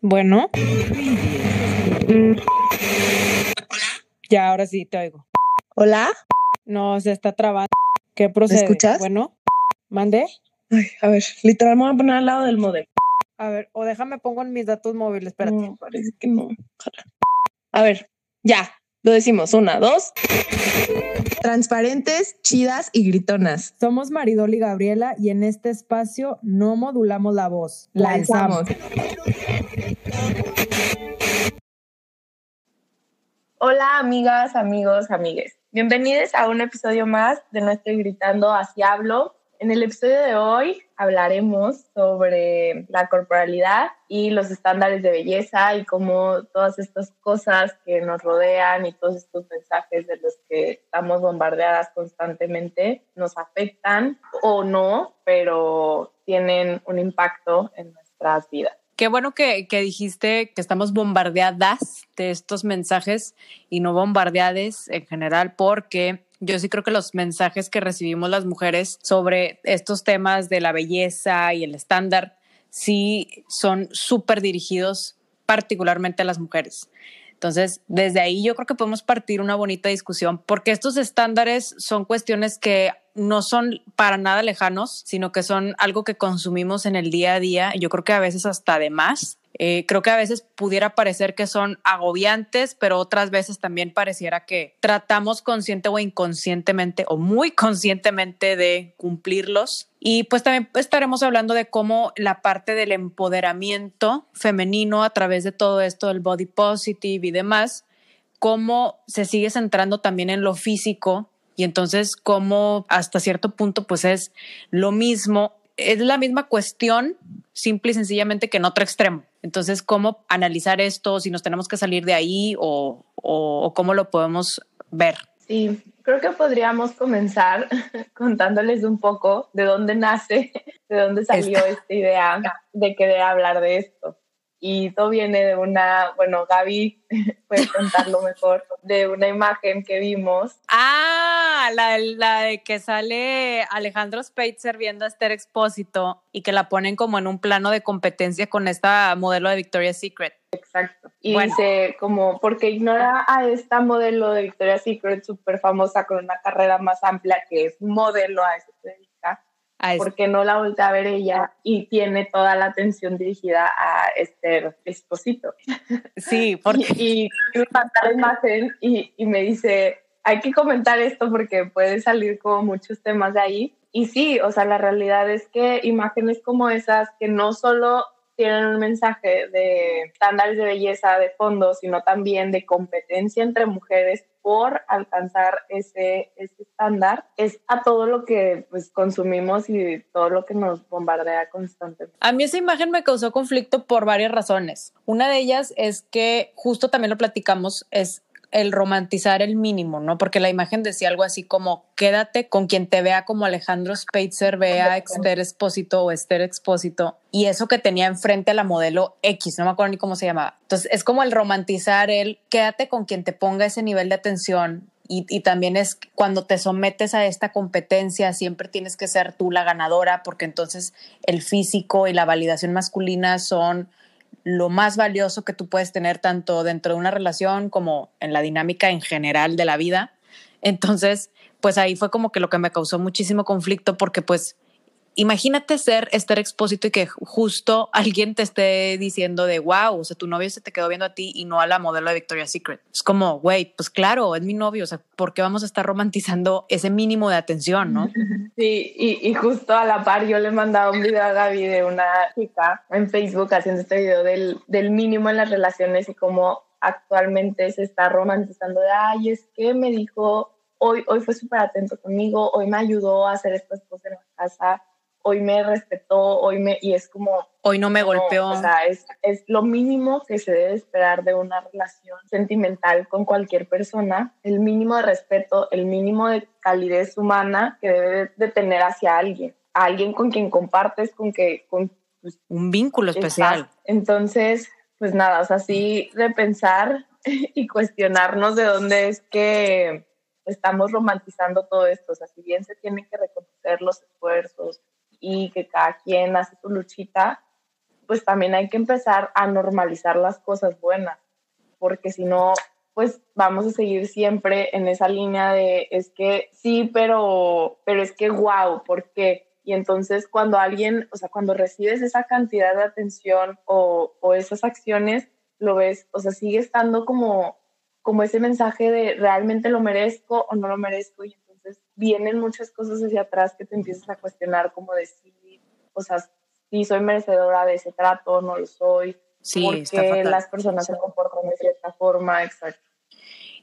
Bueno. Ya, ahora sí te oigo. Hola. No, se está trabando. ¿Qué procede? ¿Me escuchas? Bueno, mande. Ay, a ver, literal me voy a poner al lado del modem. A ver, o déjame pongo en mis datos móviles, espérate. No, parece que no. A ver, ya. Lo decimos. Una, dos. Transparentes, chidas y gritonas. Somos Maridol y Gabriela y en este espacio no modulamos la voz, la alzamos. Hola amigas, amigos, amigues. Bienvenidos a un episodio más de No estoy gritando, así hablo. En el episodio de hoy hablaremos sobre la corporalidad y los estándares de belleza y cómo todas estas cosas que nos rodean y todos estos mensajes de los que estamos bombardeadas constantemente nos afectan o no, pero tienen un impacto en nuestras vidas. Qué bueno que, dijiste que estamos bombardeadas de estos mensajes y no bombardeadas en general, porque yo sí creo que los mensajes que recibimos las mujeres sobre estos temas de la belleza y el estándar sí son súper dirigidos particularmente a las mujeres. Entonces, desde ahí yo creo que podemos partir una bonita discusión porque estos estándares son cuestiones que no son para nada lejanos, sino que son algo que consumimos en el día a día. Yo creo que a veces hasta de más. Eh, creo que a veces pudiera parecer que son agobiantes, pero otras veces también pareciera que tratamos consciente o inconscientemente o muy conscientemente de cumplirlos. Y pues también estaremos hablando de cómo la parte del empoderamiento femenino a través de todo esto del body positive y demás, cómo se sigue centrando también en lo físico y entonces cómo hasta cierto punto pues es lo mismo, es la misma cuestión, simple y sencillamente que en otro extremo. Entonces, ¿cómo analizar esto? Si nos tenemos que salir de ahí o, o, o cómo lo podemos ver. Sí, creo que podríamos comenzar contándoles un poco de dónde nace, de dónde salió esta, esta idea de querer hablar de esto y todo viene de una, bueno, Gaby puede contarlo mejor, de una imagen que vimos. Ah, la, la, de que sale Alejandro Speitzer viendo a Esther Expósito y que la ponen como en un plano de competencia con esta modelo de Victoria's Secret. Exacto. Y bueno. dice como, porque ignora a esta modelo de Victoria's Secret súper famosa con una carrera más amplia que es modelo a eso porque no la voltea a ver ella y tiene toda la atención dirigida a Esther Esposito. Sí, porque... y, y la imagen y, y me dice, hay que comentar esto porque puede salir como muchos temas de ahí. Y sí, o sea, la realidad es que imágenes como esas que no solo tienen un mensaje de estándares de belleza de fondo, sino también de competencia entre mujeres alcanzar ese, ese estándar, es a todo lo que pues, consumimos y todo lo que nos bombardea constantemente. A mí esa imagen me causó conflicto por varias razones. Una de ellas es que justo también lo platicamos, es el romantizar el mínimo, ¿no? Porque la imagen decía algo así como quédate con quien te vea como Alejandro Speitzer vea a Esther Expósito o Esther Expósito y eso que tenía enfrente a la modelo X, no me acuerdo ni cómo se llamaba. Entonces es como el romantizar el quédate con quien te ponga ese nivel de atención y, y, también es cuando te sometes a esta competencia, siempre tienes que ser tú la ganadora, porque entonces el físico y la validación masculina son lo más valioso que tú puedes tener tanto dentro de una relación como en la dinámica en general de la vida. Entonces, pues ahí fue como que lo que me causó muchísimo conflicto porque pues imagínate ser Esther Expósito y que justo alguien te esté diciendo de wow, o sea, tu novio se te quedó viendo a ti y no a la modelo de Victoria's Secret. Es como, güey, pues claro, es mi novio, o sea, ¿por qué vamos a estar romantizando ese mínimo de atención, no? Sí, y, y justo a la par yo le mandaba un video a Gaby de una chica en Facebook haciendo este video del, del mínimo en las relaciones y cómo actualmente se está romantizando de, ay, es que me dijo, hoy, hoy fue súper atento conmigo, hoy me ayudó a hacer estas cosas en la casa, hoy me respetó, hoy me, y es como... Hoy no me golpeó. O sea, es, es, lo mínimo que se debe esperar de una relación sentimental con cualquier persona, el mínimo de respeto, el mínimo de calidez humana que debe de tener hacia alguien, a alguien con quien compartes, con que... Con, pues, Un vínculo especial. Estás. Entonces, pues nada, o sea, sí de pensar y cuestionarnos de dónde es que estamos romantizando todo esto. O sea, si bien se tienen que reconocer los esfuerzos, y que cada quien hace su luchita, pues también hay que empezar a normalizar las cosas buenas, porque si no, pues vamos a seguir siempre en esa línea de es que sí, pero, pero es que wow, ¿por qué? Y entonces cuando alguien, o sea, cuando recibes esa cantidad de atención o, o esas acciones, lo ves, o sea, sigue estando como, como ese mensaje de realmente lo merezco o no lo merezco. Vienen muchas cosas hacia atrás que te empiezas a cuestionar, como decir, o sea, si soy merecedora de ese trato, no lo soy. Sí, porque las personas se comportan de cierta forma, exacto.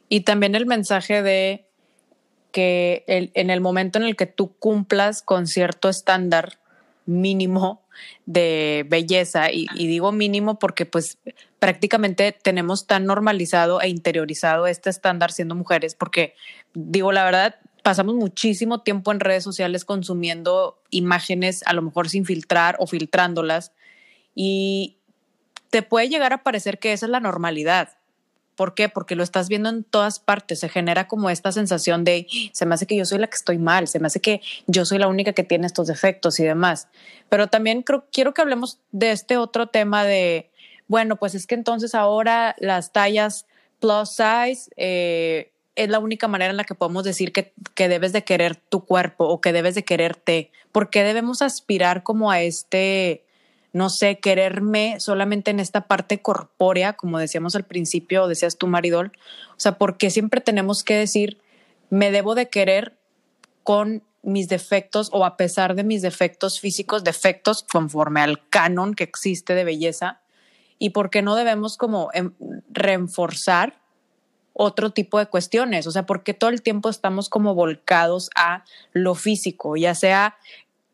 Y también el mensaje de que el, en el momento en el que tú cumplas con cierto estándar mínimo de belleza, y, y, digo mínimo porque pues prácticamente tenemos tan normalizado e interiorizado este estándar siendo mujeres, porque digo la verdad, pasamos muchísimo tiempo en redes sociales consumiendo imágenes, a lo mejor sin filtrar o filtrándolas, y te puede llegar a parecer que esa es la normalidad. ¿Por qué? Porque lo estás viendo en todas partes. Se genera como esta sensación de, se me hace que yo soy la que estoy mal, se me hace que yo soy la única que tiene estos defectos y demás. Pero también creo, quiero que hablemos de este otro tema de, bueno, pues es que entonces ahora las tallas plus size eh, es la única manera en la que podemos decir que, que debes de querer tu cuerpo o que debes de quererte. ¿Por qué debemos aspirar como a este no sé, quererme solamente en esta parte corpórea, como decíamos al principio, decías tú, Maridol. O sea, porque siempre tenemos que decir, me debo de querer con mis defectos o a pesar de mis defectos físicos, defectos conforme al canon que existe de belleza, y por qué no debemos como em, reforzar otro tipo de cuestiones, o sea, porque todo el tiempo estamos como volcados a lo físico, ya sea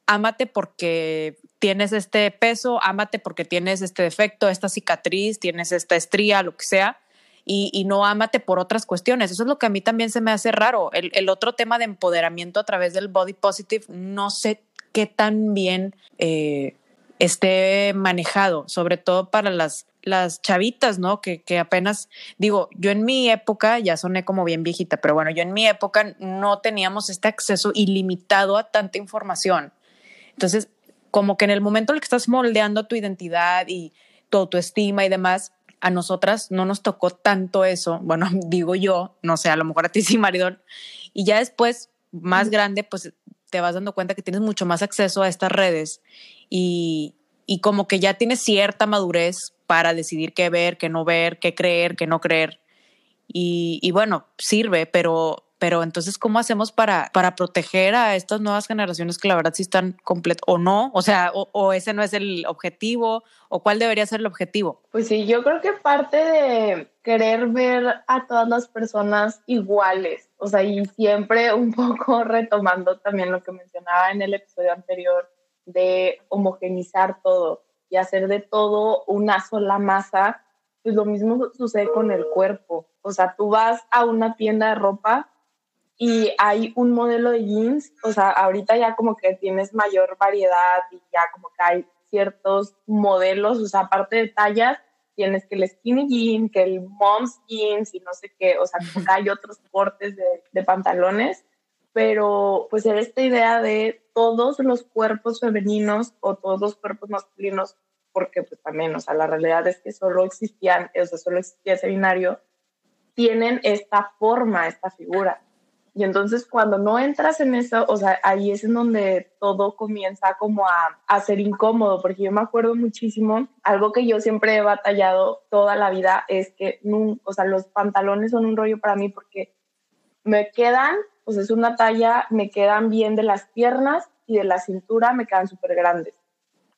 ámate porque tienes este peso, ámate porque tienes este defecto, esta cicatriz, tienes esta estría, lo que sea, y, no ámate por otras cuestiones. Eso es lo que a mí también se me hace raro. El, otro tema de empoderamiento a través del body positive, no sé qué tan bien eh, esté manejado, sobre todo para las, las chavitas, ¿no? Que, que apenas, digo, yo en mi época, ya soné como bien viejita, pero bueno, yo en mi época no teníamos este acceso ilimitado a tanta información. Entonces, como que en el momento en el que estás moldeando tu identidad y tu autoestima y demás, a nosotras no nos tocó tanto eso. Bueno, digo yo, no sé, a lo mejor a ti sí, Maridón. Y ya después, más grande, pues te vas dando cuenta que tienes mucho más acceso a estas redes y, y como que ya tienes cierta madurez para decidir qué ver, qué no ver, qué creer, qué no creer. Y, y bueno, sirve, pero pero entonces, ¿cómo hacemos para, para proteger a estas nuevas generaciones que la verdad sí están completas o no? O sea, o, ese no es el objetivo, o cuál debería ser el objetivo? Pues sí, yo creo que parte de querer ver a todas las personas iguales, o sea, y siempre un poco retomando también lo que mencionaba en el episodio anterior de homogenizar todo y hacer de todo una sola masa, pues lo mismo sucede con el cuerpo. O sea, tú vas a una tienda de ropa y hay un modelo de jeans, o sea, ahorita ya como que tienes mayor variedad y ya como que hay ciertos modelos, o sea, aparte de tallas, tienes que el skinny jean, que el mom's jeans y no sé qué, o sea, como que hay otros cortes de, de pantalones, pero pues era esta idea de todos los cuerpos femeninos o todos los cuerpos masculinos, porque pues también, o sea, la realidad es que solo existían, o sea, solo existía ese binario, tienen esta forma, esta figura. Y entonces cuando no entras en eso, o sea, ahí es en donde todo comienza como a, a, ser incómodo, porque yo me acuerdo muchísimo, algo que yo siempre he batallado toda la vida es que, o sea, los pantalones son un rollo para mí porque me quedan, pues es una talla, me quedan bien de las piernas y de la cintura me quedan súper grandes.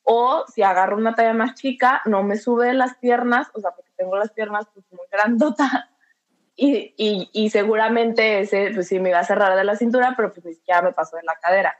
O si agarro una talla más chica, no me sube las piernas, o sea, porque tengo las piernas pues muy grandotas y, y, y, seguramente ese, pues sí, me iba a cerrar de la cintura, pero pues ni siquiera me pasó de la cadera.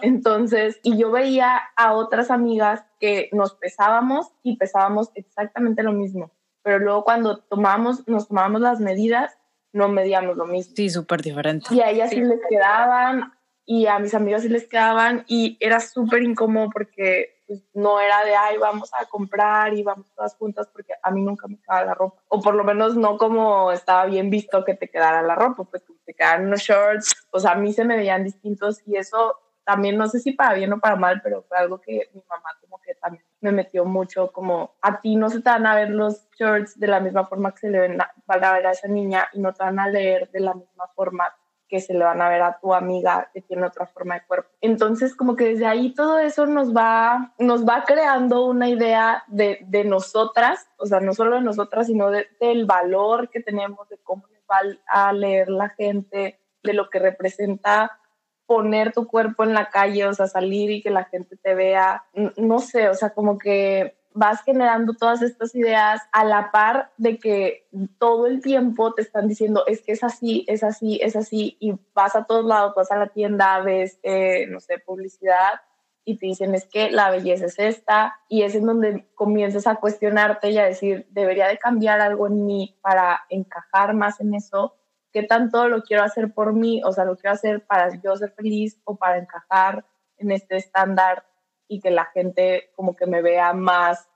Entonces, y yo veía a otras amigas que nos pesábamos y pesábamos exactamente lo mismo, pero luego cuando tomamos, nos tomábamos las medidas, no medíamos lo mismo. Sí, súper diferente. Y a ellas sí les quedaban y a mis amigas sí les quedaban y era súper incómodo porque pues, no era de, ay, vamos a comprar y vamos todas juntas porque a mí nunca me quedaba la ropa. O por lo menos no como estaba bien visto que te quedara la ropa, pues que te quedaran unos shorts. O sea, a mí se me veían distintos y eso también no sé si para bien o para mal, pero fue algo que mi mamá como que también me metió mucho, como a ti no se te van a ver los shorts de la misma forma que se le van a ver a esa niña y no te van a leer de la misma forma que se le van a ver a tu amiga que tiene otra forma de cuerpo. Entonces, como que desde ahí todo eso nos va, nos va creando una idea de, de nosotras, o sea, no solo de nosotras, sino de, del valor que tenemos, de cómo nos va a leer la gente, de lo que representa poner tu cuerpo en la calle, o sea, salir y que la gente te vea, no sé, o sea, como que vas generando todas estas ideas a la par de que todo el tiempo te están diciendo es que es así, es así, es así, y vas a todos lados, vas a la tienda, ves, eh, no sé, publicidad y te dicen es que la belleza es esta y es en donde comienzas a cuestionarte y a decir, debería de cambiar algo en mí para encajar más en eso qué tanto lo quiero hacer por mí, o sea, lo quiero hacer para yo ser feliz o para encajar en este estándar y que la gente como que me vea más,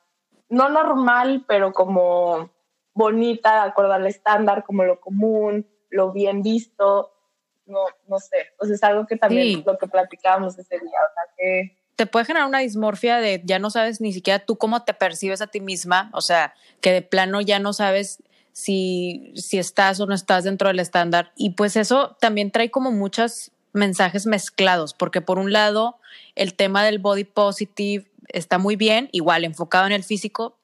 no normal, pero como bonita, de acuerdo al estándar, como lo común, lo bien visto, no, no sé, o sea, es algo que también es lo que platicábamos ese día, o sea, que te puede generar una dismorfia de ya no sabes ni siquiera tú cómo te percibes a ti misma, o sea, que de plano ya no sabes si, si estás o no estás dentro del estándar. Y pues eso también trae como muchos mensajes mezclados, porque por un lado el tema del body positive está muy bien, igual enfocado en el físico,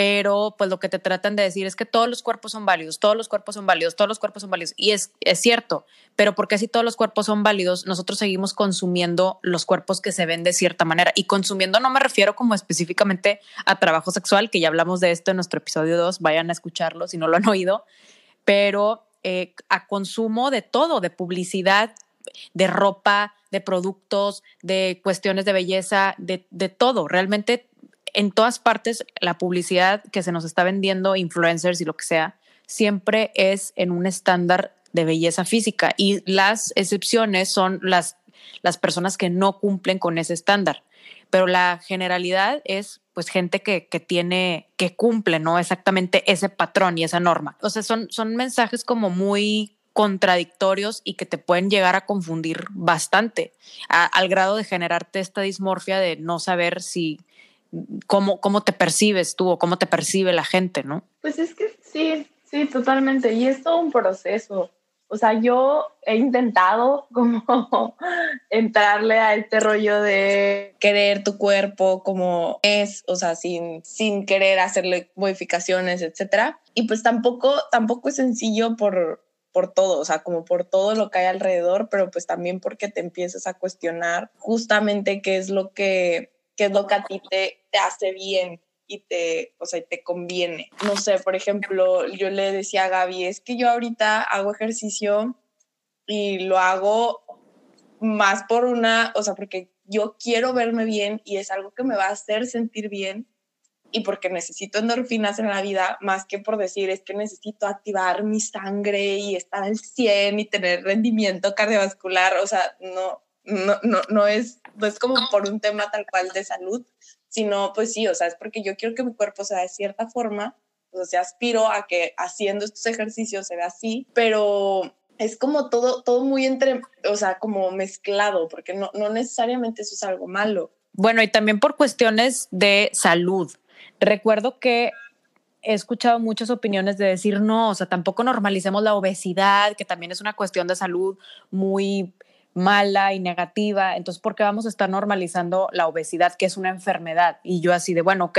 pero pues lo que te tratan de decir es que todos los cuerpos son válidos, todos los cuerpos son válidos, todos los cuerpos son válidos. Y es, es cierto, pero porque si todos los cuerpos son válidos, nosotros seguimos consumiendo los cuerpos que se ven de cierta manera. Y consumiendo no me refiero como específicamente a trabajo sexual, que ya hablamos de esto en nuestro episodio 2, vayan a escucharlo si no lo han oído, pero eh, a consumo de todo, de publicidad, de ropa, de productos, de cuestiones de belleza, de, de todo. Realmente en todas partes la publicidad que se nos está vendiendo, influencers y lo que sea, siempre es en un estándar de belleza física y las excepciones son las, las personas que no cumplen con ese estándar. Pero la generalidad es pues gente que, que, tiene, que cumple, ¿no? Exactamente ese patrón y esa norma. O sea, son, son mensajes como muy contradictorios y que te pueden llegar a confundir bastante, al grado de generarte esta dismorfia de no saber si, cómo, cómo te percibes tú o cómo te percibe la gente, ¿no? Pues es que sí, sí, totalmente. Y es todo un proceso. O sea, yo he intentado como entrarle a este rollo de querer tu cuerpo como es, o sea, sin, sin querer hacerle modificaciones, etcétera. Y pues tampoco, tampoco es sencillo por, por todo, o sea, como por todo lo que hay alrededor, pero pues también porque te empiezas a cuestionar justamente qué es lo que qué es lo que a ti te, te hace bien y te, o sea, te conviene. No sé, por ejemplo, yo le decía a Gaby, es que yo ahorita hago ejercicio y lo hago más por una, o sea, porque yo quiero verme bien y es algo que me va a hacer sentir bien y porque necesito endorfinas en la vida, más que por decir es que necesito activar mi sangre y estar al 100 y tener rendimiento cardiovascular, o sea, no, no, no, no, es, no es como por un tema tal cual de salud, sino pues sí, o sea, es porque yo quiero que mi cuerpo sea de cierta forma, o sea, aspiro a que haciendo estos ejercicios se vea así, pero es como todo, todo muy entre, o sea, como mezclado, porque no, no necesariamente eso es algo malo. Bueno, y también por cuestiones de salud. Recuerdo que he escuchado muchas opiniones de decir, no, o sea, tampoco normalicemos la obesidad, que también es una cuestión de salud muy mala y negativa, entonces, ¿por qué vamos a estar normalizando la obesidad, que es una enfermedad? Y yo así de, bueno, ok,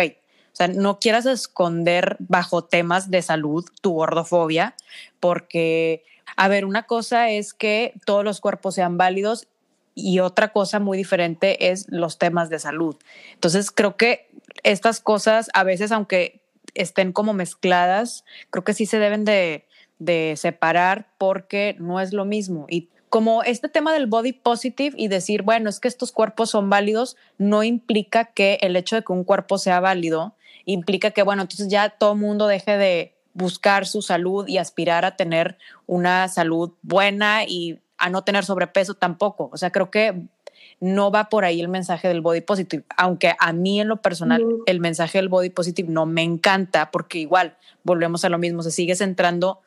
o sea, no quieras esconder bajo temas de salud tu gordofobia, porque, a ver, una cosa es que todos los cuerpos sean válidos y otra cosa muy diferente es los temas de salud. Entonces, creo que estas cosas, a veces, aunque estén como mezcladas, creo que sí se deben de, de separar porque no es lo mismo. Y como este tema del body positive y decir, bueno, es que estos cuerpos son válidos, no implica que el hecho de que un cuerpo sea válido implica que, bueno, entonces ya todo el mundo deje de buscar su salud y aspirar a tener una salud buena y a no tener sobrepeso tampoco. O sea, creo que no va por ahí el mensaje del body positive, aunque a mí en lo personal el mensaje del body positive no me encanta porque igual volvemos a lo mismo, se sigue centrando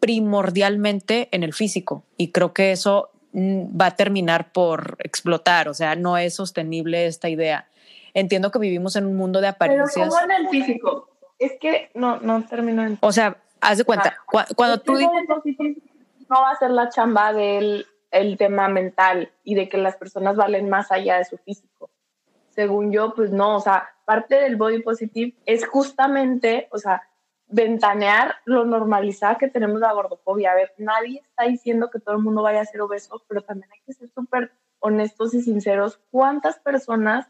primordialmente en el físico y creo que eso mm, va a terminar por explotar, o sea, no es sostenible esta idea. Entiendo que vivimos en un mundo de apariencias. Pero ¿cómo en el físico? Es que no, no termino en... O sea, haz de cuenta, cuando tú... No va a ser la chamba del el tema mental y de que las personas valen más allá de su físico. Según yo, pues no, o sea, parte del body positive es justamente, o sea, ventanear lo normalizada que tenemos la gordofobia. A ver, nadie está diciendo que todo el mundo vaya a ser obeso, pero también hay que ser súper honestos y sinceros. ¿Cuántas personas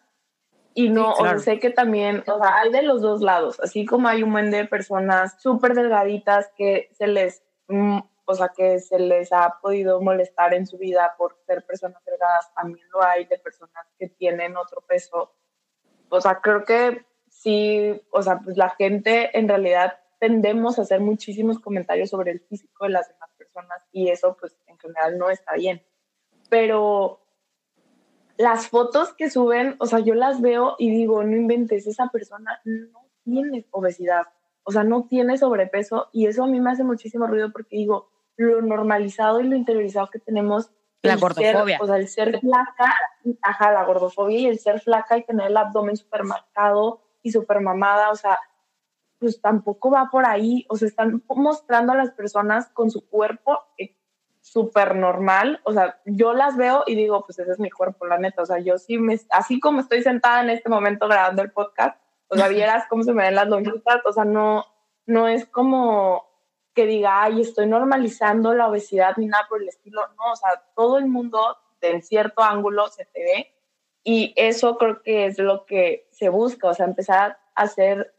y no, o sé que también, o sea, hay de los dos lados, así como hay un buen de personas súper delgaditas que se les, mm, o sea, que se les ha podido molestar en su vida por ser personas delgadas, también lo hay de personas que tienen otro peso. O sea, creo que sí, o sea, pues la gente en realidad tendemos a hacer muchísimos comentarios sobre el físico de las demás personas y eso pues en general no está bien. Pero las fotos que suben, o sea, yo las veo y digo, no inventes, esa persona no tiene obesidad, o sea, no tiene sobrepeso y eso a mí me hace muchísimo ruido porque digo, lo normalizado y lo interiorizado que tenemos. La gordofobia. o sea, el ser flaca, ajá, la gordofobia y el ser flaca y tener el abdomen súper marcado y súper mamada, o sea, pues tampoco va por ahí, o sea, están mostrando a las personas con su cuerpo súper normal, o sea, yo las veo y digo, pues ese es mi cuerpo, la neta, o sea, yo sí me, así como estoy sentada en este momento grabando el podcast, o sea, vieras cómo se me ven las lonjitas, o sea, no, no es como que diga, ay, estoy normalizando la obesidad ni nada por el estilo, no, o sea, todo el mundo en cierto ángulo se te ve. Y eso creo que es lo que se busca, o sea, empezar a hacer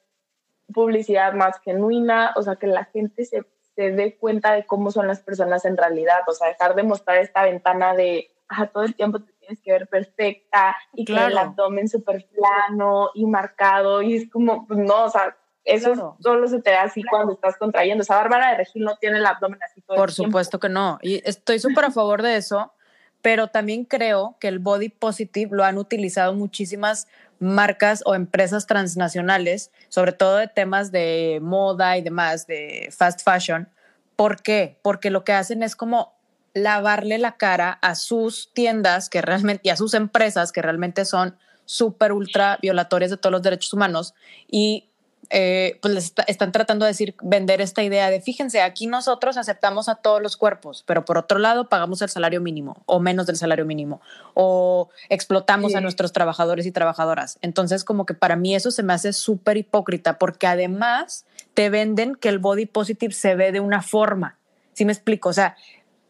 publicidad más genuina, o sea, que la gente se se dé cuenta de cómo son las personas en realidad, o sea, dejar de mostrar esta ventana de, ah, todo el tiempo te tienes que ver perfecta y claro. que el abdomen súper plano y marcado y es como, pues no, o sea, eso solo se te da así cuando estás contrayendo. O sea, Bárbara de Regil no tiene el abdomen así todo Por el supuesto que no. Y estoy súper a favor de eso, pero también creo que el body positive lo han utilizado muchísimas marcas o empresas transnacionales, sobre todo de temas de moda y demás, de fast fashion. ¿Por qué? Porque lo que hacen es como lavarle la cara a sus tiendas que realmente y a sus empresas que realmente son súper ultra violatorias de todos los derechos humanos y eh, pues les están tratando de decir, vender esta idea de, fíjense, aquí nosotros aceptamos a todos los cuerpos, pero por otro lado pagamos el salario mínimo o menos del salario mínimo o explotamos a nuestros trabajadores y trabajadoras. Entonces, como que para mí eso se me hace súper hipócrita porque además te venden que el body positive se ve de una forma. ¿Sí me explico? O sea,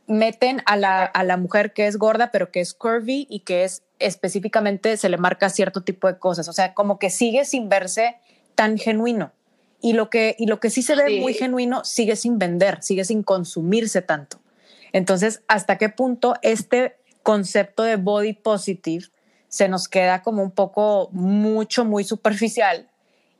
meten a la, a la mujer que es gorda, pero que es curvy y que es específicamente se le marca cierto tipo de cosas. O sea, como que sigue sin verse tan genuino. Y lo que, y lo que sí se ve muy genuino sigue sin vender, sigue sin consumirse tanto. Entonces, ¿hasta qué punto este concepto de body positive se nos queda como un poco mucho, muy superficial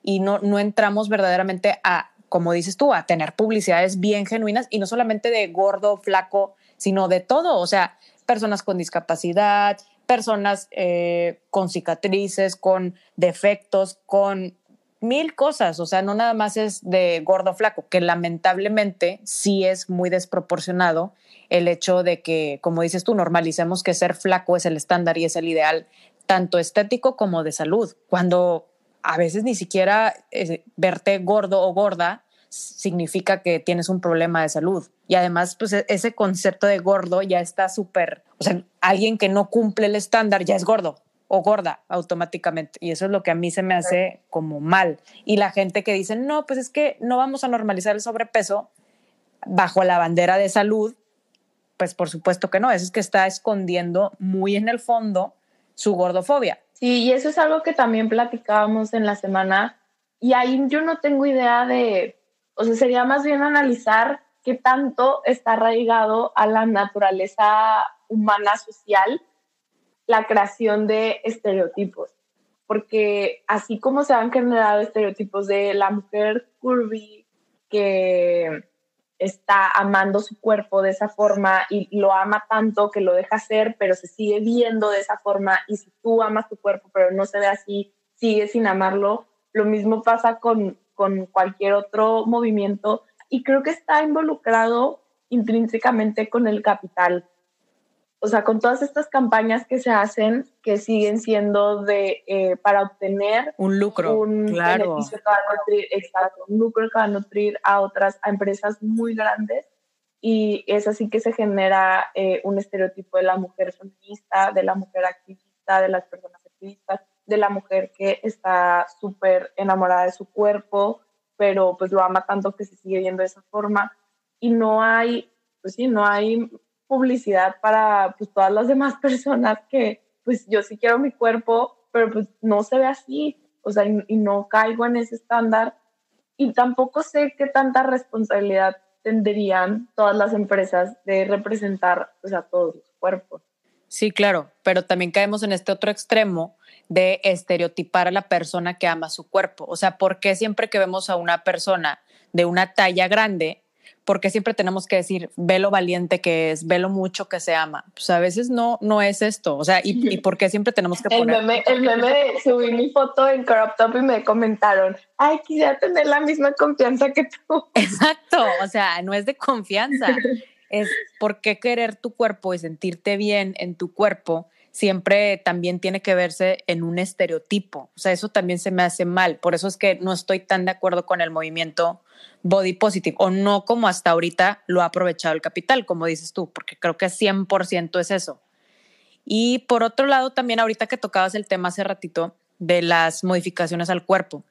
y no, no entramos verdaderamente a, como dices tú, a tener publicidades bien genuinas y no solamente de gordo, flaco, sino de todo, o sea, personas con discapacidad, personas eh, con cicatrices, con defectos, con mil cosas, o sea, no nada más es de gordo flaco, que lamentablemente sí es muy desproporcionado el hecho de que, como dices tú, normalicemos que ser flaco es el estándar y es el ideal, tanto estético como de salud, cuando a veces ni siquiera eh, verte gordo o gorda significa que tienes un problema de salud. Y además, pues e-, ese concepto de gordo ya está súper, o sea, alguien que no cumple el estándar ya es gordo o gorda automáticamente. Y eso es lo que a mí se me hace como mal. Y la gente que dice, no, pues es que no vamos a normalizar el sobrepeso bajo la bandera de salud, pues por supuesto que no, eso es que está escondiendo muy en el fondo su gordofobia. Sí, y eso es algo que también platicábamos en la semana. Y ahí yo no tengo idea de, o sea, sería más bien analizar qué tanto está arraigado a la naturaleza humana social la creación de estereotipos, porque así como se han generado estereotipos de la mujer curvy que está amando su cuerpo de esa forma y lo ama tanto que lo deja ser, pero se sigue viendo de esa forma y si tú amas tu cuerpo pero no se ve así, sigue sin amarlo, lo mismo pasa con, con cualquier otro movimiento y creo que está involucrado intrínsecamente con el capital o sea, con todas estas campañas que se hacen, que siguen siendo de, eh, para obtener un lucro, un claro. beneficio que va a nutrir, exacto, un lucro que va a nutrir a otras, a empresas muy grandes. Y es así que se genera eh, un estereotipo de la mujer feminista, de la mujer activista, de las personas activistas, de la mujer que está súper enamorada de su cuerpo, pero pues lo ama tanto que se sigue viendo de esa forma. Y no hay, pues sí, no hay publicidad para pues, todas las demás personas que, pues yo sí quiero mi cuerpo, pero pues no se ve así, o sea, y, no caigo en ese estándar. Y tampoco sé qué tanta responsabilidad tendrían todas las empresas de representar pues, a todos los cuerpos. Sí, claro, pero también caemos en este otro extremo de estereotipar a la persona que ama su cuerpo. O sea, ¿por qué siempre que vemos a una persona de una talla grande, porque siempre tenemos que decir, ve lo valiente que es, ve lo mucho que se ama. Pues a veces no, no es esto. O sea, ¿y, y por qué siempre tenemos que poner? El meme, el meme de subí mi foto en crop top y me comentaron, ay, quisiera tener la misma confianza que tú. Exacto. O sea, no es de confianza. es por qué querer tu cuerpo y sentirte bien en tu cuerpo siempre también tiene que verse en un estereotipo. O sea, eso también se me hace mal. Por eso es que no estoy tan de acuerdo con el movimiento body positive o no como hasta ahorita lo ha aprovechado el capital, como dices tú, porque creo que 100% es eso. Y por otro lado, también ahorita que tocabas el tema hace ratito de las modificaciones al cuerpo,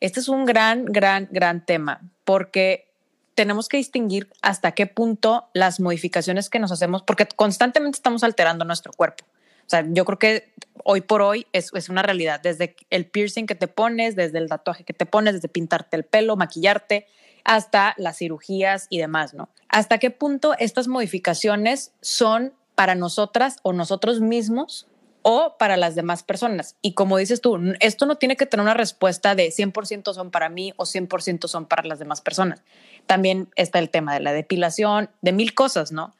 este es un gran, gran, gran tema, porque tenemos que distinguir hasta qué punto las modificaciones que nos hacemos, porque constantemente estamos alterando nuestro cuerpo. O sea, yo creo que hoy por hoy es, es, una realidad, desde el piercing que te pones, desde el tatuaje que te pones, desde pintarte el pelo, maquillarte, hasta las cirugías y demás, ¿no? ¿Hasta qué punto estas modificaciones son para nosotras o nosotros mismos o para las demás personas? Y como dices tú, esto no tiene que tener una respuesta de 100% son para mí o 100% son para las demás personas. También está el tema de la depilación, de mil cosas, ¿no?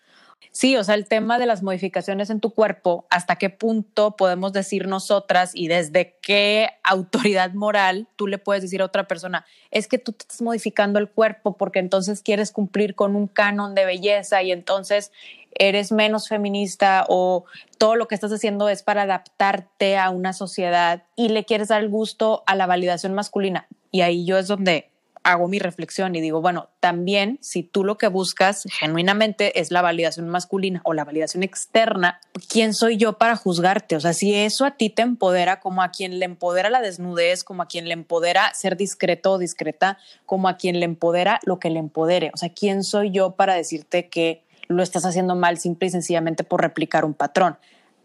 Sí, o sea, el tema de las modificaciones en tu cuerpo, hasta qué punto podemos decir nosotras y desde qué autoridad moral tú le puedes decir a otra persona, es que tú te estás modificando el cuerpo porque entonces quieres cumplir con un canon de belleza y entonces eres menos feminista o todo lo que estás haciendo es para adaptarte a una sociedad y le quieres dar el gusto a la validación masculina. Y ahí yo es donde hago mi reflexión y digo, bueno, también si tú lo que buscas genuinamente es la validación masculina o la validación externa, ¿quién soy yo para juzgarte? O sea, si eso a ti te empodera como a quien le empodera la desnudez, como a quien le empodera ser discreto o discreta, como a quien le empodera lo que le empodere. O sea, ¿quién soy yo para decirte que lo estás haciendo mal simple y sencillamente por replicar un patrón?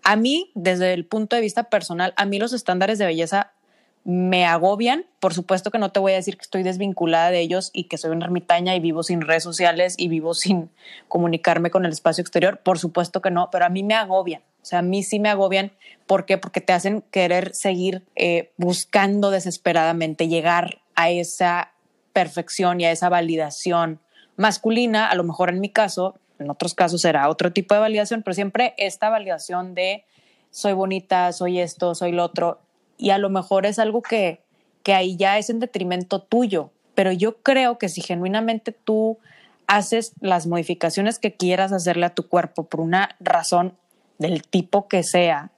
A mí, desde el punto de vista personal, a mí los estándares de belleza me agobian. Por supuesto que no te voy a decir que estoy desvinculada de ellos y que soy una ermitaña y vivo sin redes sociales y vivo sin comunicarme con el espacio exterior. Por supuesto que no, pero a mí me agobian. O sea, a mí sí me agobian. ¿Por qué? Porque te hacen querer seguir eh, buscando desesperadamente llegar a esa perfección y a esa validación masculina. A lo mejor en mi caso, en otros casos será otro tipo de validación, pero siempre esta validación de soy bonita, soy esto, soy lo otro y a lo mejor es algo que, que ahí ya es en detrimento tuyo, pero yo creo que si genuinamente tú haces las modificaciones que quieras hacerle a tu cuerpo por una razón del tipo que sea,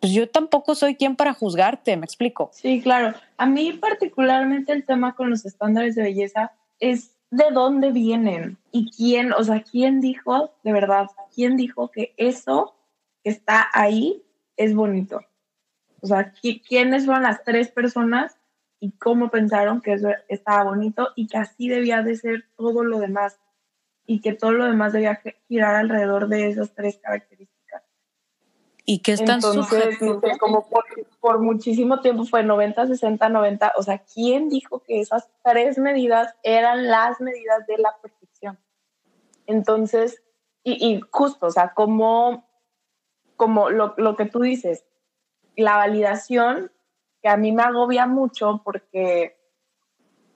pues yo tampoco soy quien para juzgarte, me explico. Sí, claro. A mí particularmente el tema con los estándares de belleza es de dónde vienen y quién, o sea, quién dijo, de verdad, quién dijo que eso que está ahí es bonito. O sea, quiénes fueron las tres personas y cómo pensaron que eso estaba bonito y que así debía de ser todo lo demás y que todo lo demás debía girar alrededor de esas tres características. Y que están Entonces, como por, por, muchísimo tiempo fue 90, 60, 90, o sea, ¿quién dijo que esas tres medidas eran las medidas de la perfección? Entonces, y, y justo, o sea, como, como lo, lo que tú dices, la validación, que a mí me agobia mucho porque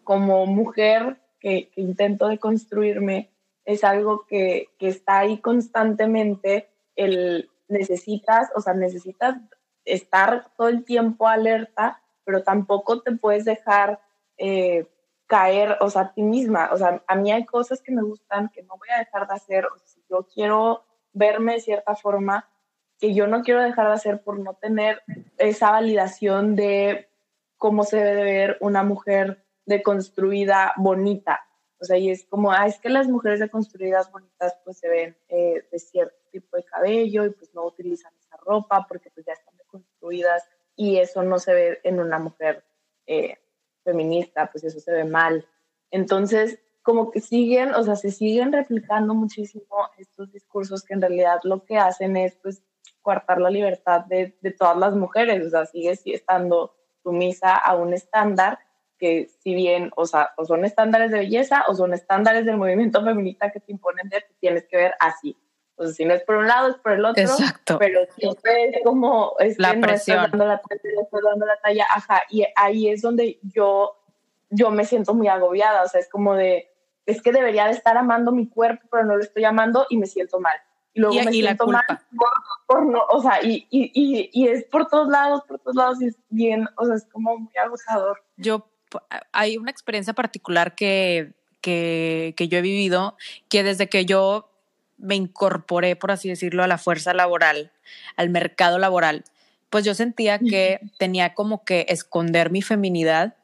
como mujer que, intento deconstruirme, es algo que, que, está ahí constantemente, el necesitas, o sea, necesitas estar todo el tiempo alerta, pero tampoco te puedes dejar eh, caer, o sea, a ti misma. O sea, a mí hay cosas que me gustan que no voy a dejar de hacer. O sea, si yo quiero verme de cierta forma que yo no quiero dejar de hacer por no tener esa validación de cómo se debe ver una mujer deconstruida bonita. O sea, y es como, ah, es que las mujeres deconstruidas bonitas pues se ven eh, de cierto tipo de cabello y pues no utilizan esa ropa porque pues ya están deconstruidas y eso no se ve en una mujer eh, feminista, pues eso se ve mal. Entonces, como que siguen, o sea, se siguen replicando muchísimo estos discursos que en realidad lo que hacen es pues coartar la libertad de, de todas las mujeres, o sea, sigue estando sumisa a un estándar que si bien, o sea, o son estándares de belleza o son estándares del movimiento feminista que te imponen de que tienes que ver así. O sea, si no es por un lado, es por el otro. Exacto. Pero siempre es como, es la que presión. No estoy dando la, estoy dando la talla, ajá, y ahí es donde yo, yo me siento muy agobiada, o sea, es como de, es que debería de estar amando mi cuerpo, pero no lo estoy amando y me siento mal. Y luego Y- me y la siento mal culpa. por, por no, o sea, y, y, y, es por todos lados, por todos lados, y es bien, o sea, es como muy agotador. Yo, hay una experiencia particular que, que, que yo he vivido, que desde que yo me incorporé, por así decirlo, a la fuerza laboral, al mercado laboral, pues yo sentía que tenía como que esconder mi feminidad,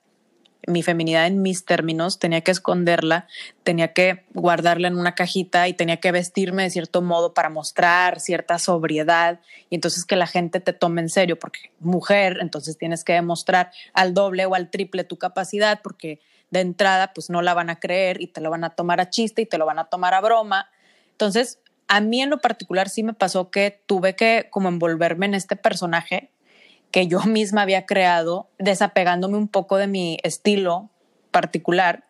mi feminidad en mis términos, tenía que esconderla, tenía que guardarla en una cajita y tenía que vestirme de cierto modo para mostrar cierta sobriedad y entonces que la gente te tome en serio, porque mujer, entonces tienes que demostrar al doble o al triple tu capacidad, porque de entrada pues no la van a creer y te lo van a tomar a chiste y te lo van a tomar a broma. Entonces, a mí en lo particular sí me pasó que tuve que como envolverme en este personaje que yo misma había creado, desapegándome un poco de mi estilo particular.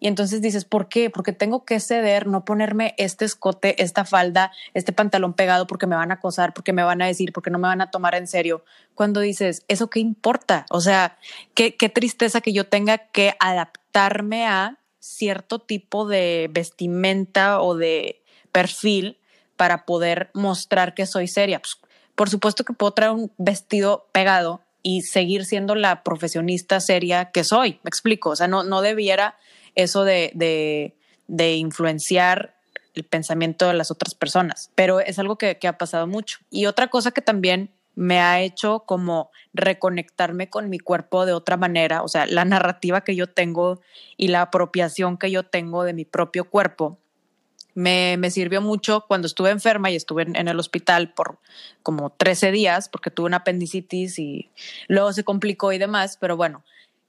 Y entonces dices, ¿por qué? Porque tengo que ceder, no ponerme este escote, esta falda, este pantalón pegado porque me van a acosar, porque me van a decir, porque no me van a tomar en serio. Cuando dices, ¿eso qué importa? O sea, qué, qué tristeza que yo tenga que adaptarme a cierto tipo de vestimenta o de perfil para poder mostrar que soy seria. Pues, por supuesto que puedo traer un vestido pegado y seguir siendo la profesionista seria que soy. Me explico. O sea, no, no debiera eso de, de, de influenciar el pensamiento de las otras personas, pero es algo que, que ha pasado mucho. Y otra cosa que también me ha hecho como reconectarme con mi cuerpo de otra manera, o sea, la narrativa que yo tengo y la apropiación que yo tengo de mi propio cuerpo, me, me sirvió mucho cuando estuve enferma y estuve en, en, el hospital por como 13 días porque tuve una apendicitis y luego se complicó y demás, pero bueno,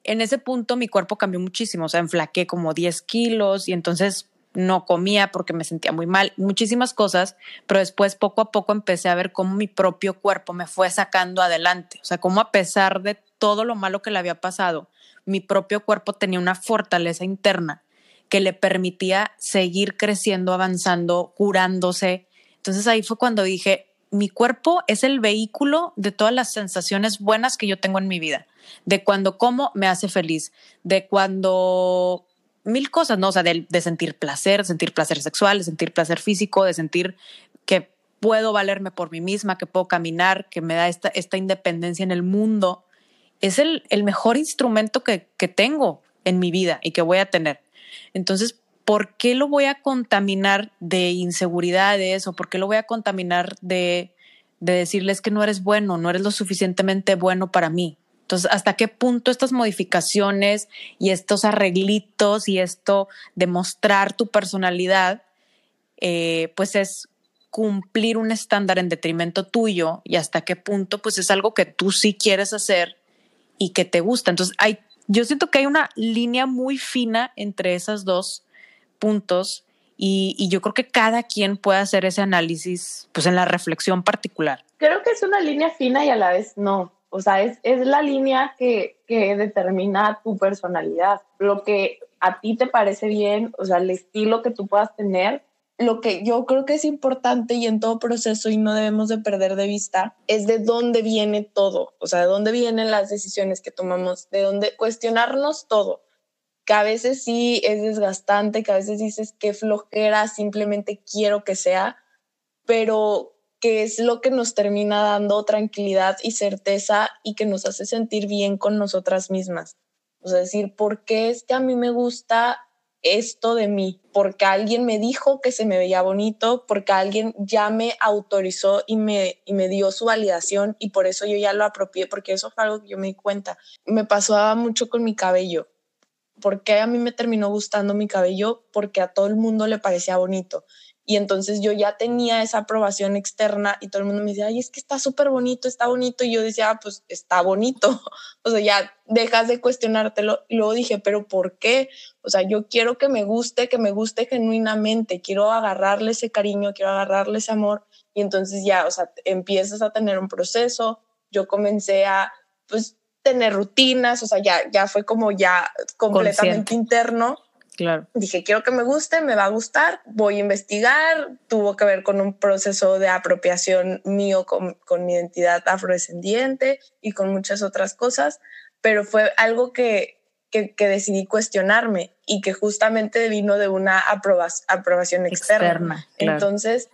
en ese punto mi cuerpo cambió muchísimo, o sea, enflaqué como 10 kilos y entonces no comía porque me sentía muy mal, muchísimas cosas, pero después poco a poco empecé a ver cómo mi propio cuerpo me fue sacando adelante, o sea, cómo a pesar de todo lo malo que le había pasado, mi propio cuerpo tenía una fortaleza interna que le permitía seguir creciendo, avanzando, curándose. Entonces ahí fue cuando dije, mi cuerpo es el vehículo de todas las sensaciones buenas que yo tengo en mi vida, de cuando como me hace feliz, de cuando mil cosas, ¿no? O sea, de, sentir placer, sentir placer sexual, de sentir placer físico, de sentir que puedo valerme por mí misma, que puedo caminar, que me da esta, independencia en el mundo. Es el, mejor instrumento que tengo en mi vida y que voy a tener. Entonces, ¿por qué lo voy a contaminar de inseguridades o por qué lo voy a contaminar de, de decirles que no eres bueno, no eres lo suficientemente bueno para mí? Entonces, ¿hasta qué punto estas modificaciones y estos arreglitos y esto de mostrar tu personalidad, eh, pues es cumplir un estándar en detrimento tuyo y hasta qué punto pues es algo que tú sí quieres hacer y que te gusta? Entonces, hay yo siento que hay una línea muy fina entre esos dos puntos y, yo creo que cada quien puede hacer ese análisis pues en la reflexión particular. Creo que es una línea fina y a la vez no. O sea, es, es la línea que, que determina tu personalidad. Lo que a ti te parece bien, o sea, el estilo que tú puedas tener, lo que yo creo que es importante y en todo proceso y no debemos de perder de vista es de dónde viene todo, o sea, de dónde vienen las decisiones que tomamos, de dónde cuestionarnos todo, que a veces sí es desgastante, que a veces dices que flojera, simplemente quiero que sea, pero que es lo que nos termina dando tranquilidad y certeza y que nos hace sentir bien con nosotras mismas. O sea, decir, ¿por qué es que a mí me gusta esto de mí, porque alguien me dijo que se me veía bonito, porque alguien ya me autorizó y me, y me dio su validación y por eso yo ya lo apropié, porque eso fue algo que yo me di cuenta. Me pasaba mucho con mi cabello. porque a mí me terminó gustando mi cabello? Porque a todo el mundo le parecía bonito. Y entonces yo ya tenía esa aprobación externa y todo el mundo me decía, ay, es que está súper bonito, está bonito. Y yo decía, ah, pues está bonito. O sea, ya dejas de cuestionártelo. Y luego dije, pero ¿por qué? O sea, yo quiero que me guste, que me guste genuinamente. Quiero agarrarle ese cariño, quiero agarrarle ese amor. Y entonces ya, o sea, empiezas a tener un proceso. Yo comencé a, pues, tener rutinas. O sea, ya, ya fue como ya completamente interno Claro. Dije, quiero que me guste, me va a gustar, voy a investigar. Tuvo que ver con un proceso de apropiación mío con, con mi identidad afrodescendiente y con muchas otras cosas, pero fue algo que, que, que decidí cuestionarme y que justamente vino de una aprobación externa. externa claro. Entonces,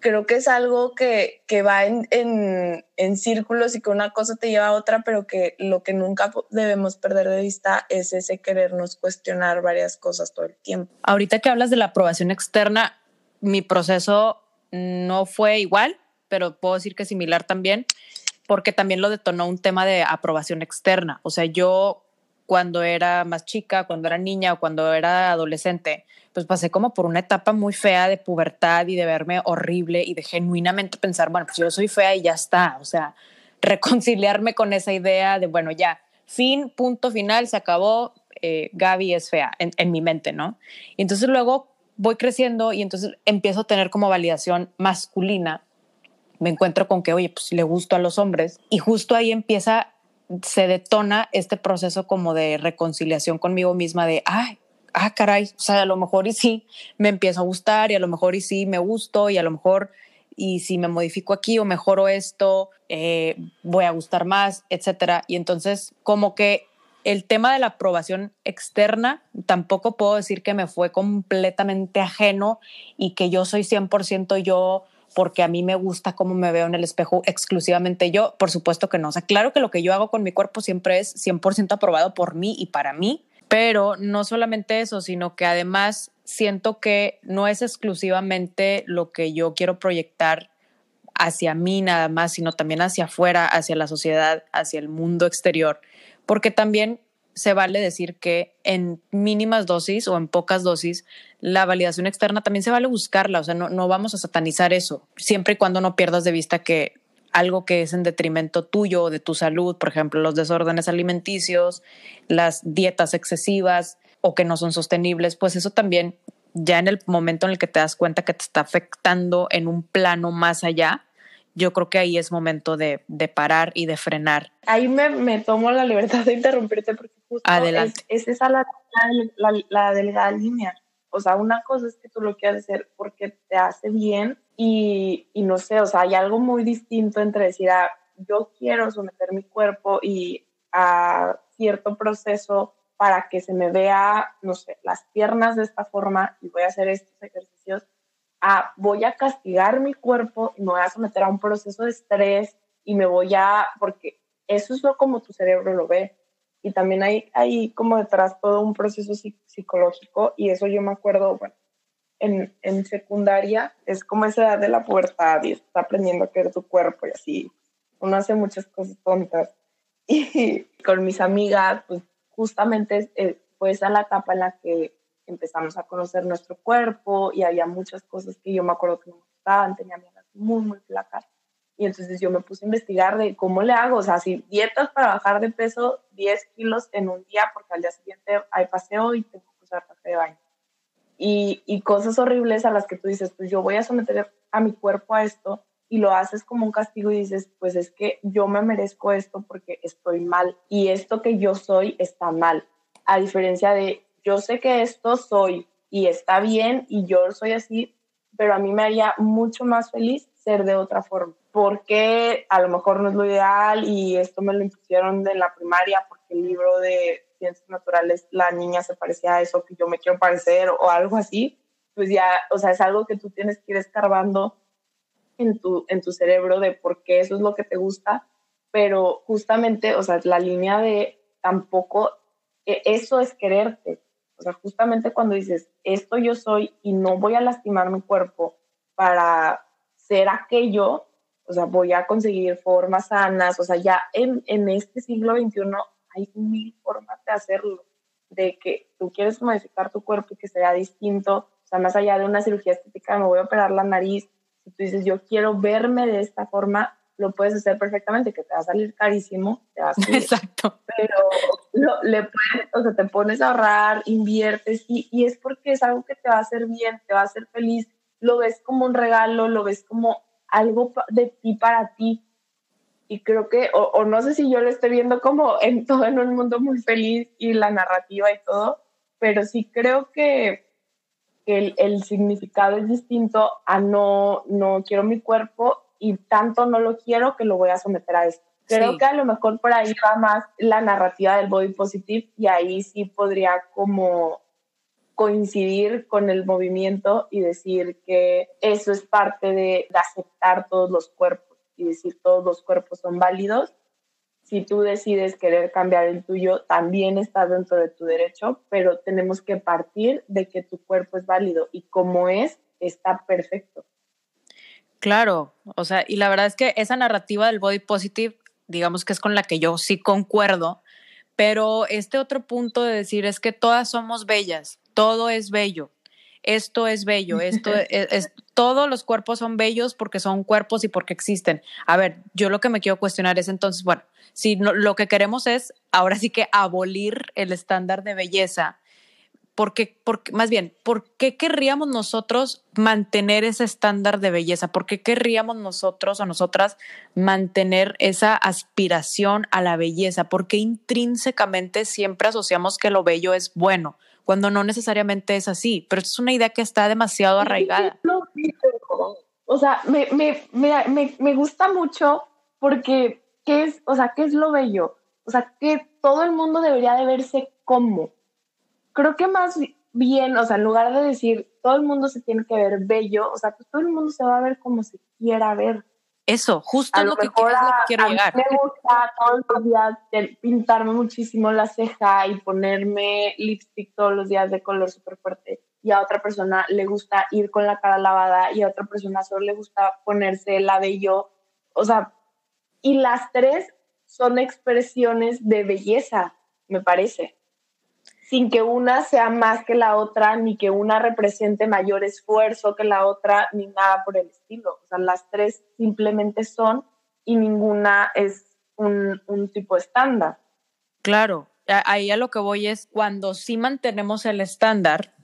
creo que es algo que, que va en, en, en, círculos y que una cosa te lleva a otra, pero que lo que nunca debemos perder de vista es ese querernos cuestionar varias cosas todo el tiempo. Ahorita que hablas de la aprobación externa, mi proceso no fue igual, pero puedo decir que similar también, porque también lo detonó un tema de aprobación externa. O sea, yo cuando era más chica, cuando era niña o cuando era adolescente, pues pasé como por una etapa muy fea de pubertad y de verme horrible y de genuinamente pensar, bueno, pues yo soy fea y ya está, o sea, reconciliarme con esa idea de, bueno, ya, fin, punto final, se acabó, eh, Gaby es fea en, en mi mente, ¿no? Y entonces luego voy creciendo y entonces empiezo a tener como validación masculina, me encuentro con que, oye, pues le gusto a los hombres y justo ahí empieza se detona este proceso como de reconciliación conmigo misma de, ay, ah, caray, o sea, a lo mejor y sí me empiezo a gustar y a lo mejor y sí me gusto y a lo mejor y si me modifico aquí o mejoro esto, eh, voy a gustar más, etcétera. Y entonces, como que el tema de la aprobación externa, tampoco puedo decir que me fue completamente ajeno y que yo soy 100% yo porque a mí me gusta cómo me veo en el espejo exclusivamente yo, por supuesto que no. O sea, claro que lo que yo hago con mi cuerpo siempre es 100% aprobado por mí y para mí, pero no solamente eso, sino que además siento que no es exclusivamente lo que yo quiero proyectar hacia mí nada más, sino también hacia afuera, hacia la sociedad, hacia el mundo exterior, porque también se vale decir que en mínimas dosis o en pocas dosis, la validación externa también se vale buscarla, o sea, no, no vamos a satanizar eso, siempre y cuando no pierdas de vista que algo que es en detrimento tuyo o de tu salud, por ejemplo, los desórdenes alimenticios, las dietas excesivas o que no son sostenibles, pues eso también ya en el momento en el que te das cuenta que te está afectando en un plano más allá, yo creo que ahí es momento de, de parar y de frenar. Ahí me, me, tomo la libertad de interrumpirte porque justo Adelante. Es, es esa la, la, la, delgada línea. O sea, una cosa es que tú lo quieras hacer porque te hace bien y, y no sé, o sea, hay algo muy distinto entre decir, ah, yo quiero someter mi cuerpo y a cierto proceso para que se me vea, no sé, las piernas de esta forma y voy a hacer estos ejercicios a voy a castigar mi cuerpo y me voy a someter a un proceso de estrés y me voy a, porque eso es lo como tu cerebro lo ve. Y también hay, hay como detrás todo un proceso psicológico y eso yo me acuerdo, bueno, en, en secundaria es como esa edad de la pubertad y está aprendiendo a querer tu cuerpo y así. Uno hace muchas cosas tontas. Y con mis amigas, pues justamente eh, fue esa la etapa en la que empezamos a conocer nuestro cuerpo y había muchas cosas que yo me acuerdo que me gustaban, tenía amigas muy, muy flacas. Y entonces yo me puse a investigar de cómo le hago, o sea, si dietas para bajar de peso 10 kilos en un día, porque al día siguiente hay paseo y tengo que usar traje de baño. Y, y cosas horribles a las que tú dices, pues yo voy a someter a mi cuerpo a esto y lo haces como un castigo y dices, pues es que yo me merezco esto porque estoy mal y esto que yo soy está mal. A diferencia de yo sé que esto soy y está bien y yo soy así, pero a mí me haría mucho más feliz ser de otra forma, porque a lo mejor no es lo ideal y esto me lo impusieron de la primaria porque el libro de ciencias naturales la niña se parecía a eso que yo me quiero parecer o algo así, pues ya, o sea, es algo que tú tienes que ir escarbando en tu, en tu cerebro de por qué eso es lo que te gusta, pero justamente, o sea, la línea de tampoco, e, eso es quererte, O sea, justamente cuando dices, esto yo soy y no voy a lastimar mi cuerpo para ser aquello, o sea, voy a conseguir formas sanas, o sea, ya en, en este siglo XXI hay mil formas de hacerlo, de que tú quieres modificar tu cuerpo y que sea distinto, o sea, más allá de una cirugía estética, me voy a operar la nariz, si tú dices, yo quiero verme de esta forma, lo puedes hacer perfectamente, que te va a salir carísimo, te va a salir, Exacto. pero lo, le puedes, o sea, te pones a ahorrar, inviertes y, y es porque es algo que te va a hacer bien, te va a hacer feliz, lo ves como un regalo, lo ves como algo de ti para ti. Y creo que, o, o, no sé si yo lo estoy viendo como en todo en un mundo muy feliz y la narrativa y todo, pero sí creo que, que el, el, significado es distinto a no, no quiero mi cuerpo y tanto no lo quiero que lo voy a someter a esto. Creo sí. que a lo mejor por ahí va más la narrativa del body positive y ahí sí podría como coincidir con el movimiento y decir que eso es parte de, de, aceptar todos los cuerpos y decir todos los cuerpos son válidos. Si tú decides querer cambiar el tuyo, también está dentro de tu derecho, pero tenemos que partir de que tu cuerpo es válido y como es, está perfecto. Claro, o sea, y la verdad es que esa narrativa del body positive, digamos que es con la que yo sí concuerdo, pero este otro punto de decir es que todas somos bellas, todo es bello, esto es bello, esto es, es, todos los cuerpos son bellos porque son cuerpos y porque existen. A ver, yo lo que me quiero cuestionar es entonces, bueno, si no, lo que queremos es ahora sí que abolir el estándar de belleza, porque, porque, más bien, ¿por qué querríamos nosotros mantener ese estándar de belleza? ¿Por qué querríamos nosotros o nosotras mantener esa aspiración a la belleza? ¿Por qué intrínsecamente siempre asociamos que lo bello es bueno? cuando no necesariamente es así, pero es una idea que está demasiado arraigada. O sea, me, me, me, me, gusta mucho porque, ¿qué es, o sea, ¿qué es lo bello? O sea, que todo el mundo debería de verse como. Creo que más bien, o sea, en lugar de decir todo el mundo se tiene que ver bello, o sea, pues todo el mundo se va a ver como se quiera ver. Eso, justo lo, lo, que, quiero, es lo que quiero a llegar. Me gusta todos los días pintarme muchísimo la ceja y ponerme lipstick todos los días de color súper fuerte. Y a otra persona le gusta ir con la cara lavada y a otra persona solo le gusta ponerse el labello. O sea, y las tres son expresiones de belleza, me parece sin que una sea más que la otra, ni que una represente mayor esfuerzo que la otra, ni nada por el estilo. O sea, las tres simplemente son y ninguna es un, un tipo estándar. Claro, ahí a lo que voy es cuando sí mantenemos el estándar,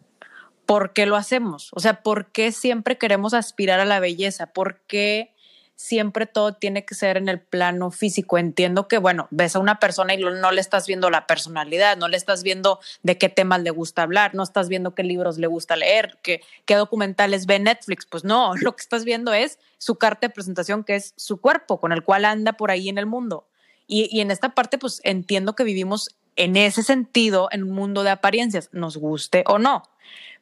¿por qué lo hacemos? O sea, ¿por qué siempre queremos aspirar a la belleza? ¿Por qué siempre todo tiene que ser en el plano físico. Entiendo que, bueno, ves a una persona y no le estás viendo la personalidad, no le estás viendo de qué temas le gusta hablar, no estás viendo qué libros le gusta leer, qué, qué documentales ve Netflix. Pues no, lo que estás viendo es su carta de presentación, que es su cuerpo, con el cual anda por ahí en el mundo. Y, y en esta parte, pues entiendo que vivimos en ese sentido, en un mundo de apariencias, nos guste o no.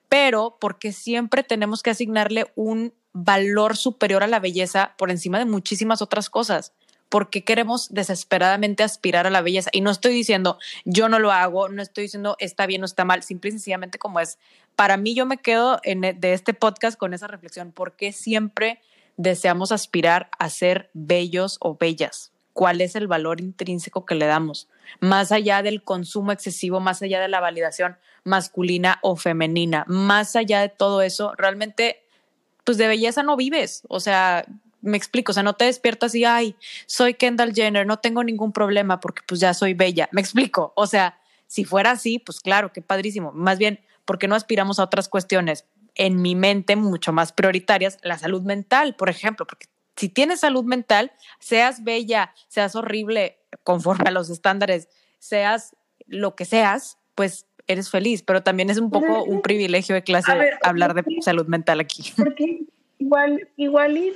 Pero porque siempre tenemos que asignarle un valor superior a la belleza por encima de muchísimas otras cosas. porque queremos desesperadamente aspirar a la belleza? Y no estoy diciendo yo no lo hago, no estoy diciendo está bien o está mal, simple y sencillamente como es. Para mí yo me quedo en, de este podcast con esa reflexión, porque siempre deseamos aspirar a ser bellos o bellas? ¿Cuál es el valor intrínseco que le damos? Más allá del consumo excesivo, más allá de la validación masculina o femenina, más allá de todo eso, realmente pues de belleza no vives. O sea, me explico, o sea, no te despiertas y, ay, soy Kendall Jenner, no tengo ningún problema porque pues ya soy bella. Me explico, o sea, si fuera así, pues claro, qué padrísimo. Más bien, ¿por qué no aspiramos a otras cuestiones? En mi mente, mucho más prioritarias, la salud mental, por ejemplo, porque si tienes salud mental, seas bella, seas horrible, conforme a los estándares, seas lo que seas, pues eres feliz, pero también es un poco un privilegio de clase ver, hablar de salud mental aquí. Porque igual, igual y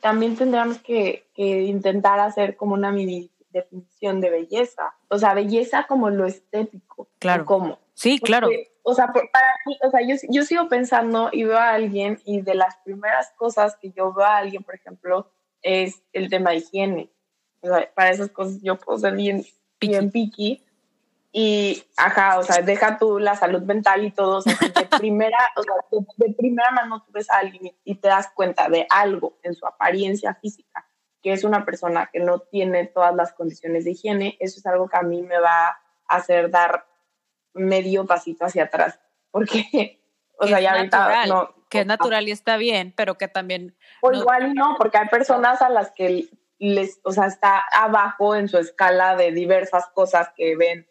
también tendríamos que, que, intentar hacer como una mini definición de belleza. O sea, belleza como lo estético. Claro. ¿Cómo? Sí, Porque, claro. O sea, para mí, o sea yo, yo sigo pensando y veo a alguien y de las primeras cosas que yo veo a alguien, por ejemplo, es el tema de higiene. O sea, para esas cosas yo puedo ser bien, bien picky y, ajá, o sea, deja tú la salud mental y todo, o sea, de primera, o sea, de, primera mano tú ves a alguien y te das cuenta de algo en su apariencia física, que es una persona que no tiene todas las condiciones de higiene, eso es algo que a mí me va a hacer dar medio pasito hacia atrás, porque, o sea, ya ahorita no. Que es natural y está bien, pero que también... O igual no, porque hay personas a las que les, o sea, está abajo en su escala de diversas cosas que ven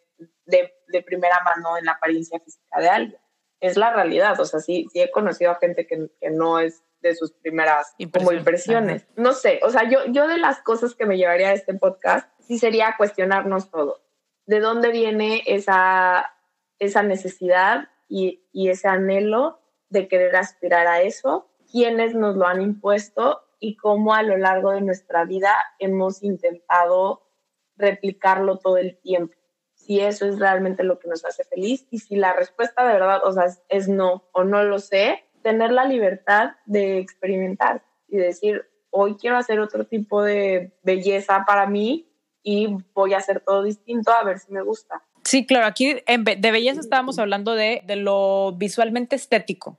de, de, primera mano en la apariencia física de alguien. Es la realidad, o sea, sí, sí he conocido a gente que, que no es de sus primeras como impresiones. No sé, o sea, yo, yo de las cosas que me llevaría a este podcast, sí sería cuestionarnos todo. ¿De dónde viene esa, esa necesidad y, y ese anhelo de querer aspirar a eso? ¿Quiénes nos lo han impuesto y cómo a lo largo de nuestra vida hemos intentado replicarlo todo el tiempo? Si eso es realmente lo que nos hace feliz y si la respuesta de verdad, o sea, es, no o no lo sé, tener la libertad de experimentar y decir, hoy quiero hacer otro tipo de belleza para mí y voy a hacer todo distinto a ver si me gusta. Sí, claro, aquí en, de belleza estábamos hablando de, de lo visualmente estético.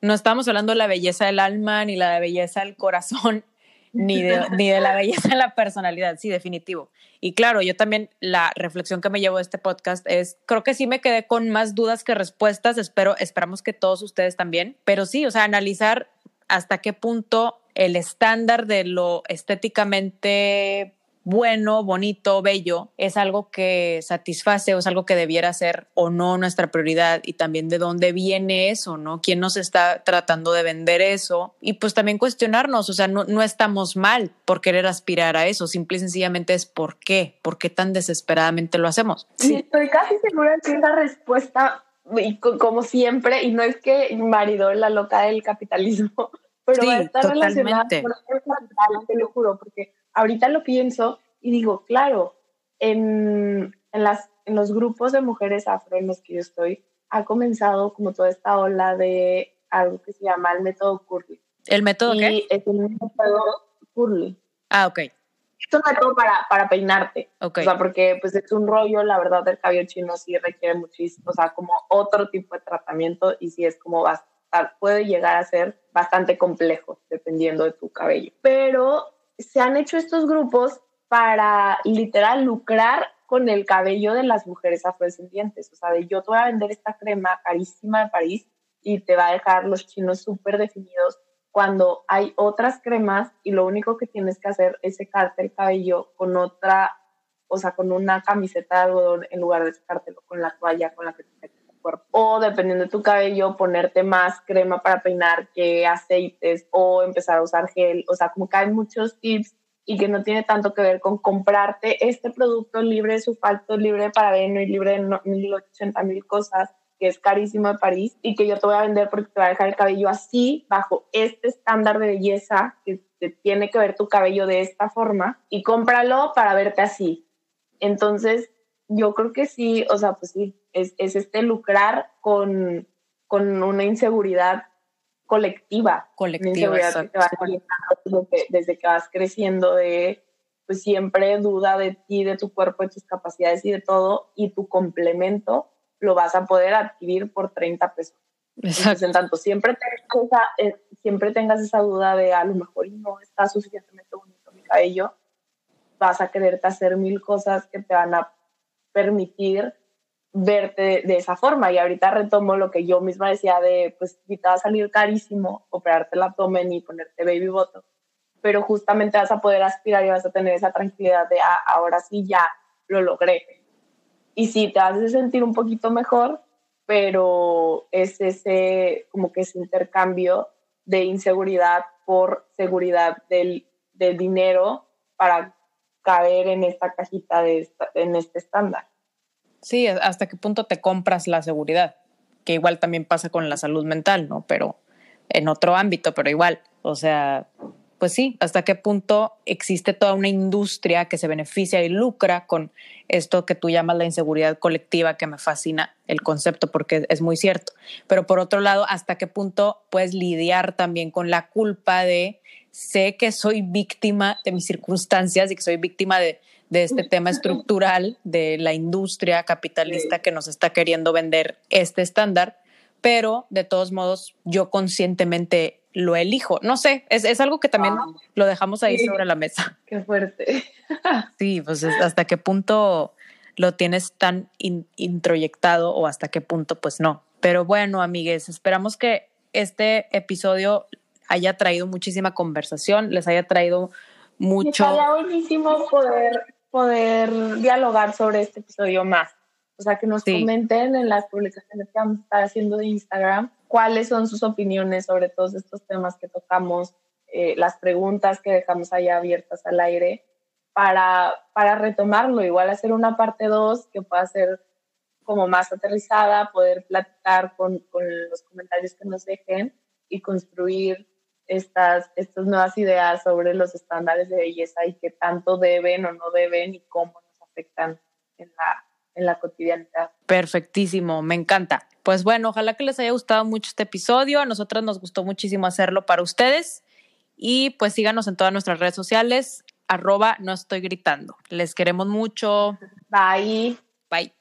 No estábamos hablando de la belleza del alma ni la belleza del corazón, ni de, ni de la belleza de la personalidad, sí, definitivo. Y claro, yo también la reflexión que me llevo de este podcast es, creo que sí me quedé con más dudas que respuestas, espero, esperamos que todos ustedes también, pero sí, o sea, analizar hasta qué punto el estándar de lo estéticamente bueno, bonito, bello, es algo que satisface o es algo que debiera ser o no nuestra prioridad y también de dónde viene eso, ¿no? ¿Quién nos está tratando de vender eso? Y pues también cuestionarnos, o sea, no, no estamos mal por querer aspirar a eso, simple y sencillamente es por qué, por qué tan desesperadamente lo hacemos. Sí, estoy casi segura que la respuesta, y como siempre, y no es que marido la loca del capitalismo, pero va a estar relacionada con el capital, te lo juro, porque ahorita lo pienso y digo, claro, en, en, las, en los grupos de mujeres afro en los que yo estoy, ha comenzado como toda esta ola de algo que se llama el método Curly. ¿El método y qué? Es un método Curly. Ah, ok. Es un método para, para peinarte. Okay. O sea, porque pues es un rollo, la verdad, el cabello chino sí requiere muchísimo, o sea, como otro tipo de tratamiento y sí es como bastante, puede llegar a ser bastante complejo dependiendo de tu cabello. Pero se han hecho estos grupos para literal lucrar con el cabello de las mujeres afrodescendientes. O sea, de yo te voy a vender esta crema carísima de París y te va a dejar los chinos súper definidos cuando hay otras cremas y lo único que tienes que hacer es secarte el cabello con otra, o sea, con una camiseta de algodón en lugar de secártelo con la toalla con la que te secas cuerpo. O dependiendo de tu cabello, ponerte más crema para peinar que aceites o empezar a usar gel. O sea, como que hay muchos tips y que no tiene tanto que ver con comprarte este producto libre de sulfato, libre de parabeno y libre de mil ochenta mil cosas que es carísimo de París y que yo te voy a vender porque te va a dejar el cabello así, bajo este estándar de belleza que te tiene que ver tu cabello de esta forma y cómpralo para verte así. Entonces, yo creo que sí, o sea, pues sí, es, es este lucrar con, con una inseguridad colectiva. Colectiva, desde, que, desde que vas creciendo de pues siempre duda de ti, de tu cuerpo, de tus capacidades y de todo, y tu complemento lo vas a poder adquirir por 30 pesos. Entonces, en tanto siempre tengas, esa, eh, siempre tengas esa duda de a lo mejor no está suficientemente bonito mi cabello, vas a quererte hacer mil cosas que te van a permitir verte de, esa forma. Y ahorita retomo lo que yo misma decía de, pues, si va a salir carísimo operarte el abdomen y ponerte baby bottom, pero justamente vas a poder aspirar y vas a tener esa tranquilidad de, ah, ahora sí ya lo logré y sí, te hace sentir un poquito mejor, pero es ese, como que ese intercambio de inseguridad por seguridad del, del dinero para caer en esta cajita, de en este estándar. Sí, hasta qué punto te compras la seguridad, que igual también pasa con la salud mental, ¿no? Pero en otro ámbito, pero igual, o sea, pues sí, hasta qué punto existe toda una industria que se beneficia y lucra con esto que tú llamas la inseguridad colectiva, que me fascina el concepto porque es muy cierto. Pero por otro lado, hasta qué punto puedes lidiar también con la culpa de sé que soy víctima de mis circunstancias y que soy víctima de, de este tema estructural de la industria capitalista que nos está queriendo vender este estándar, pero de todos modos yo conscientemente lo elijo. No sé, es, es algo que también lo dejamos ahí sobre la mesa. Qué fuerte. sí, pues hasta qué punto lo tienes tan introyectado o hasta qué punto pues no. Pero bueno, amigues, esperamos que este episodio haya traído muchísima conversación, les haya traído mucho. Buenísimo poder, poder dialogar sobre este episodio más. O sea, que nos comenten en las publicaciones que vamos a estar haciendo de Instagram cuáles son sus opiniones sobre todos estos temas que tocamos, eh, las preguntas que dejamos ahí abiertas al aire para, para retomarlo, igual hacer una parte 2 que pueda ser como más aterrizada, poder platicar con, con, los comentarios que nos dejen y construir estas, estas nuevas ideas sobre los estándares de belleza y qué tanto deben o no deben y cómo nos afectan en la, en la cotidianidad. Perfectísimo, me encanta. Pues bueno, ojalá que les haya gustado mucho este episodio. A nosotras nos gustó muchísimo hacerlo para ustedes. Y pues síganos en todas nuestras redes sociales, arroba no estoy gritando. Les queremos mucho. Bye. Bye.